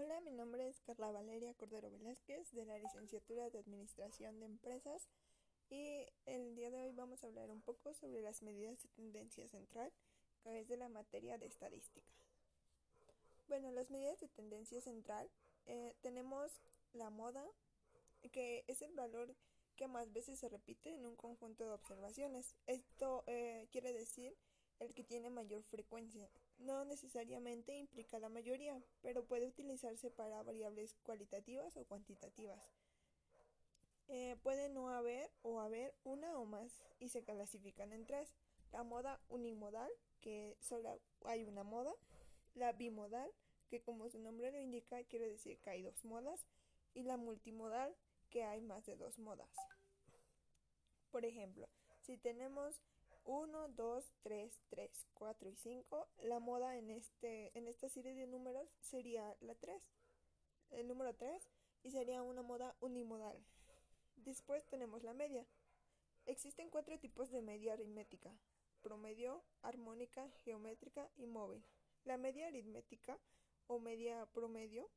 Hola, mi nombre es Carla Valeria Cordero Velázquez de la licenciatura de Administración de Empresas y el día de hoy vamos a hablar un poco sobre las medidas de tendencia central que es de la materia de estadística. Bueno, las medidas de tendencia central eh, tenemos la moda, que es el valor que más veces se repite en un conjunto de observaciones. Esto eh, quiere decir el que tiene mayor frecuencia. No necesariamente implica la mayoría, pero puede utilizarse para variables cualitativas o cuantitativas. Eh, puede no haber o haber una o más y se clasifican en tres. La moda unimodal, que solo hay una moda. La bimodal, que como su nombre lo indica quiere decir que hay dos modas. Y la multimodal, que hay más de dos modas. Por ejemplo, si tenemos 1, 2, 3, 3, 4 y 5, la moda en, este, en esta serie de números sería la 3, el número 3, y sería una moda unimodal. Después tenemos la media. Existen cuatro tipos de media aritmética, promedio, armónica, geométrica y móvil. La media aritmética o media promedio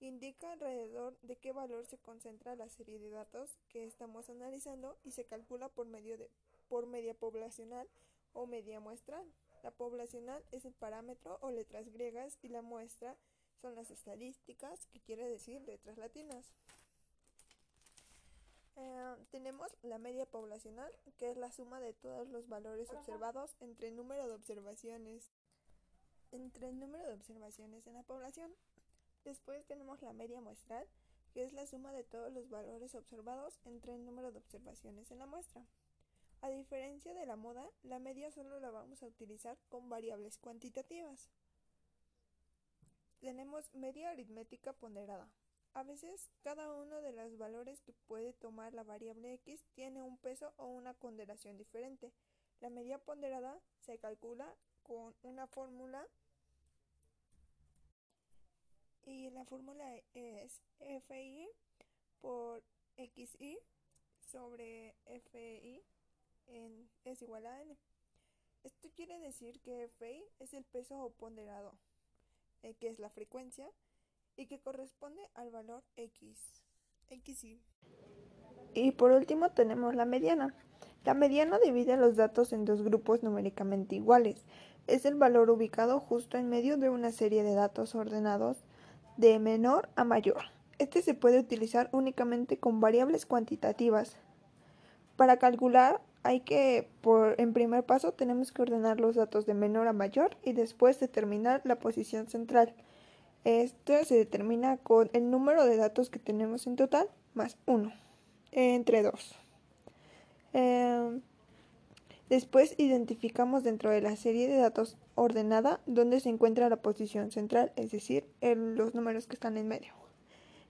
indica alrededor de qué valor se concentra la serie de datos que estamos analizando y se calcula por medio de por media poblacional o media muestral. La poblacional es el parámetro o letras griegas y la muestra son las estadísticas, que quiere decir letras latinas. Eh, tenemos la media poblacional, que es la suma de todos los valores observados entre el número de observaciones entre el número de observaciones en la población. Después tenemos la media muestral, que es la suma de todos los valores observados entre el número de observaciones en la muestra. A diferencia de la moda, la media solo la vamos a utilizar con variables cuantitativas. Tenemos media aritmética ponderada. A veces, cada uno de los valores que puede tomar la variable x tiene un peso o una ponderación diferente. La media ponderada se calcula con una fórmula la fórmula es FI por XI sobre FI es igual a n. Esto quiere decir que Fi es el peso ponderado, eh, que es la frecuencia, y que corresponde al valor x, xy. Y por último tenemos la mediana. La mediana divide los datos en dos grupos numéricamente iguales. Es el valor ubicado justo en medio de una serie de datos ordenados de menor a mayor. Este se puede utilizar únicamente con variables cuantitativas. Para calcular hay que, por, en primer paso, tenemos que ordenar los datos de menor a mayor y después determinar la posición central. Esto se determina con el número de datos que tenemos en total más 1 entre 2. Em, después identificamos dentro de la serie de datos ordenada donde se encuentra la posición central, es decir, los números que están en medio.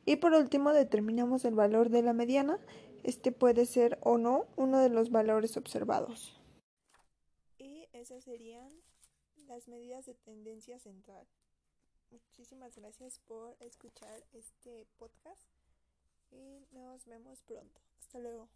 Y por último determinamos el valor de la mediana este puede ser o no uno de los valores observados. Y esas serían las medidas de tendencia central. Muchísimas gracias por escuchar este podcast y nos vemos pronto. Hasta luego.